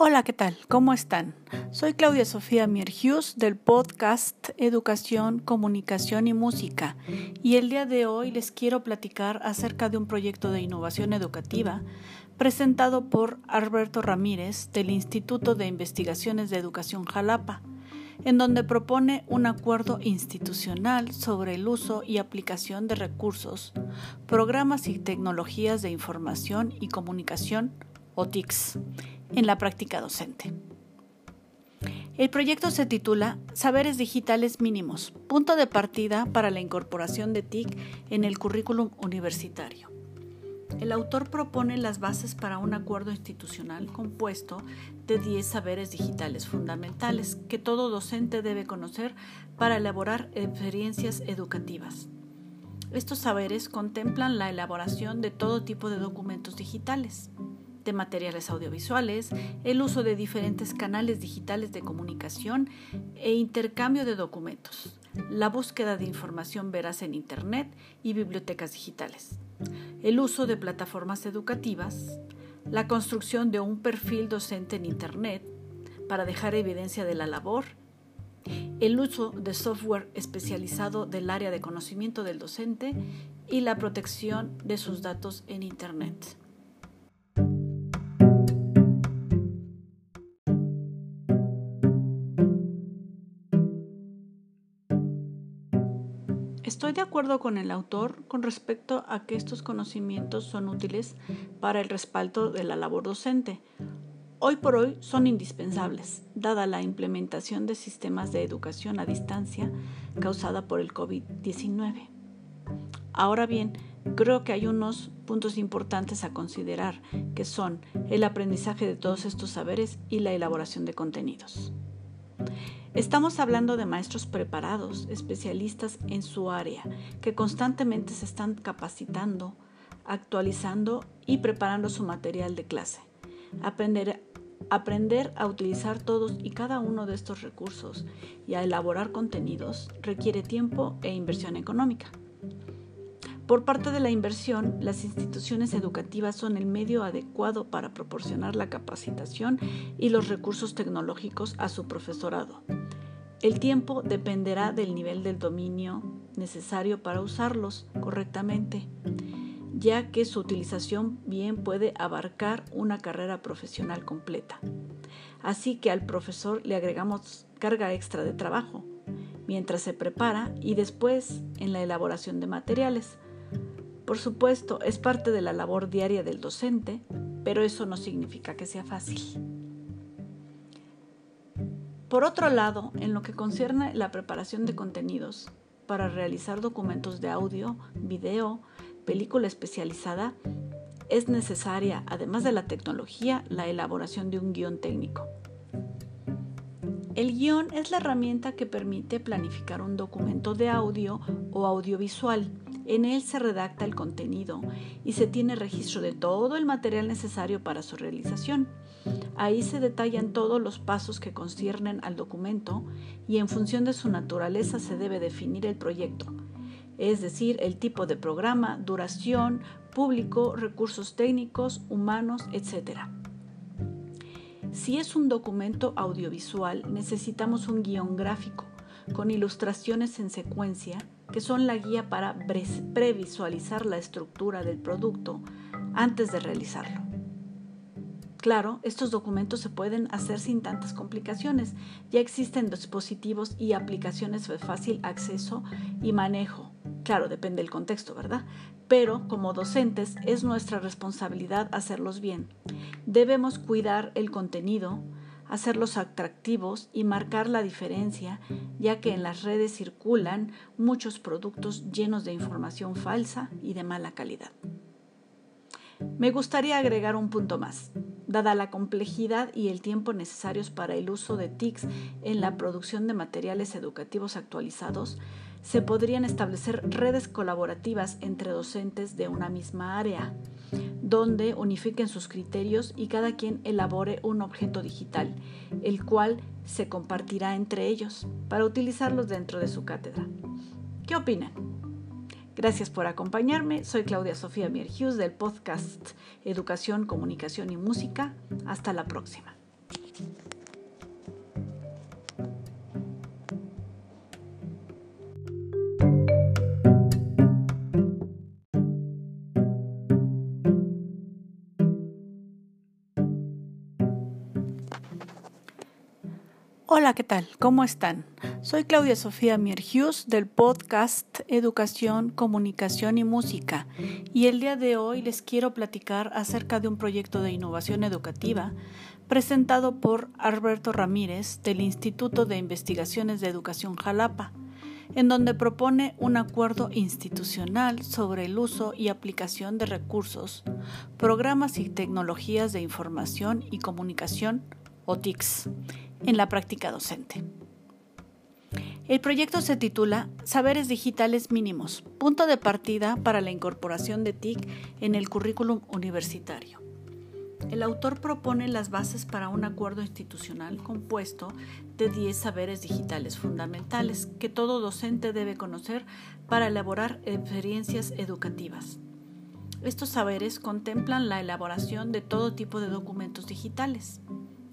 Hola, ¿qué tal? ¿Cómo están? Soy Claudia Sofía Mier Hughes del podcast Educación, Comunicación y Música y el día de hoy les quiero platicar acerca de un proyecto de innovación educativa presentado por Alberto Ramírez del Instituto de Investigaciones de Educación Jalapa, en donde propone un acuerdo institucional sobre el uso y aplicación de recursos, programas y tecnologías de información y comunicación o TICS en la práctica docente. El proyecto se titula Saberes Digitales Mínimos, punto de partida para la incorporación de TIC en el currículum universitario. El autor propone las bases para un acuerdo institucional compuesto de 10 saberes digitales fundamentales que todo docente debe conocer para elaborar experiencias educativas. Estos saberes contemplan la elaboración de todo tipo de documentos digitales, de materiales audiovisuales, el uso de diferentes canales digitales de comunicación e intercambio de documentos, la búsqueda de información veraz en Internet y bibliotecas digitales, el uso de plataformas educativas, la construcción de un perfil docente en Internet para dejar evidencia de la labor, el uso de software especializado del área de conocimiento del docente y la protección de sus datos en Internet. Estoy de acuerdo con el autor con respecto a que estos conocimientos son útiles para el respaldo de la labor docente. Hoy por hoy son indispensables, dada la implementación de sistemas de educación a distancia causada por el COVID-19. Ahora bien, creo que hay unos puntos importantes a considerar, que son el aprendizaje de todos estos saberes y la elaboración de contenidos. Estamos hablando de maestros preparados, especialistas en su área, que constantemente se están capacitando, actualizando y preparando su material de clase. Aprender, a utilizar todos y cada uno de estos recursos y a elaborar contenidos requiere tiempo e inversión económica. Por parte de la inversión, las instituciones educativas son el medio adecuado para proporcionar la capacitación y los recursos tecnológicos a su profesorado. El tiempo dependerá del nivel del dominio necesario para usarlos correctamente, ya que su utilización bien puede abarcar una carrera profesional completa. Así que al profesor le agregamos carga extra de trabajo, mientras se prepara y después en la elaboración de materiales. Por supuesto, es parte de la labor diaria del docente, pero eso no significa que sea fácil. Por otro lado, en lo que concierne la preparación de contenidos para realizar documentos de audio, video, película especializada, es necesaria, además de la tecnología, la elaboración de un guion técnico. El guion es la herramienta que permite planificar un documento de audio o audiovisual. En él se redacta el contenido y se tiene registro de todo el material necesario para su realización. Ahí se detallan todos los pasos que conciernen al documento y en función de su naturaleza se debe definir el proyecto, es decir, el tipo de programa, duración, público, recursos técnicos, humanos, etc. Si es un documento audiovisual, necesitamos un guion gráfico con ilustraciones en secuencia que son la guía para previsualizar la estructura del producto antes de realizarlo. Claro, estos documentos se pueden hacer sin tantas complicaciones. Ya existen dispositivos y aplicaciones de fácil acceso y manejo. Claro, depende del contexto, ¿verdad? Pero como docentes es nuestra responsabilidad hacerlos bien. Debemos cuidar el contenido, hacerlos atractivos y marcar la diferencia, ya que en las redes circulan muchos productos llenos de información falsa y de mala calidad. Me gustaría agregar un punto más. Dada la complejidad y el tiempo necesarios para el uso de TICs en la producción de materiales educativos actualizados, se podrían establecer redes colaborativas entre docentes de una misma área, donde unifiquen sus criterios y cada quien elabore un objeto digital, el cual se compartirá entre ellos para utilizarlos dentro de su cátedra. ¿Qué opinan? Gracias por acompañarme. Soy Claudia Sofía Mier Hughes del podcast Educación, Comunicación y Música. Hasta la próxima. Hola, ¿qué tal? ¿Cómo están? Soy Claudia Sofía Mierhus del podcast Educación, Comunicación y Música y el día de hoy les quiero platicar acerca de un proyecto de innovación educativa presentado por Alberto Ramírez del Instituto de Investigaciones de Educación Jalapa, en donde propone un acuerdo institucional sobre el uso y aplicación de recursos, programas y tecnologías de información y comunicación o TICS en la práctica docente. El proyecto se titula Saberes Digitales Mínimos, punto de partida para la incorporación de TIC en el currículum universitario. El autor propone las bases para un acuerdo institucional compuesto de 10 saberes digitales fundamentales que todo docente debe conocer para elaborar experiencias educativas. Estos saberes contemplan la elaboración de todo tipo de documentos digitales,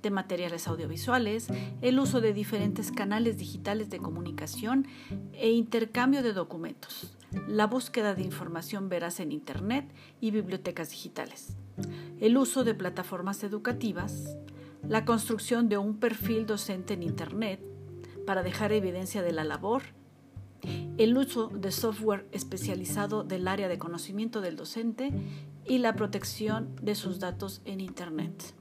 de materiales audiovisuales, el uso de diferentes canales digitales de comunicación e intercambio de documentos, la búsqueda de información veraz en Internet y bibliotecas digitales, el uso de plataformas educativas, la construcción de un perfil docente en Internet para dejar evidencia de la labor, el uso de software especializado del área de conocimiento del docente y la protección de sus datos en Internet.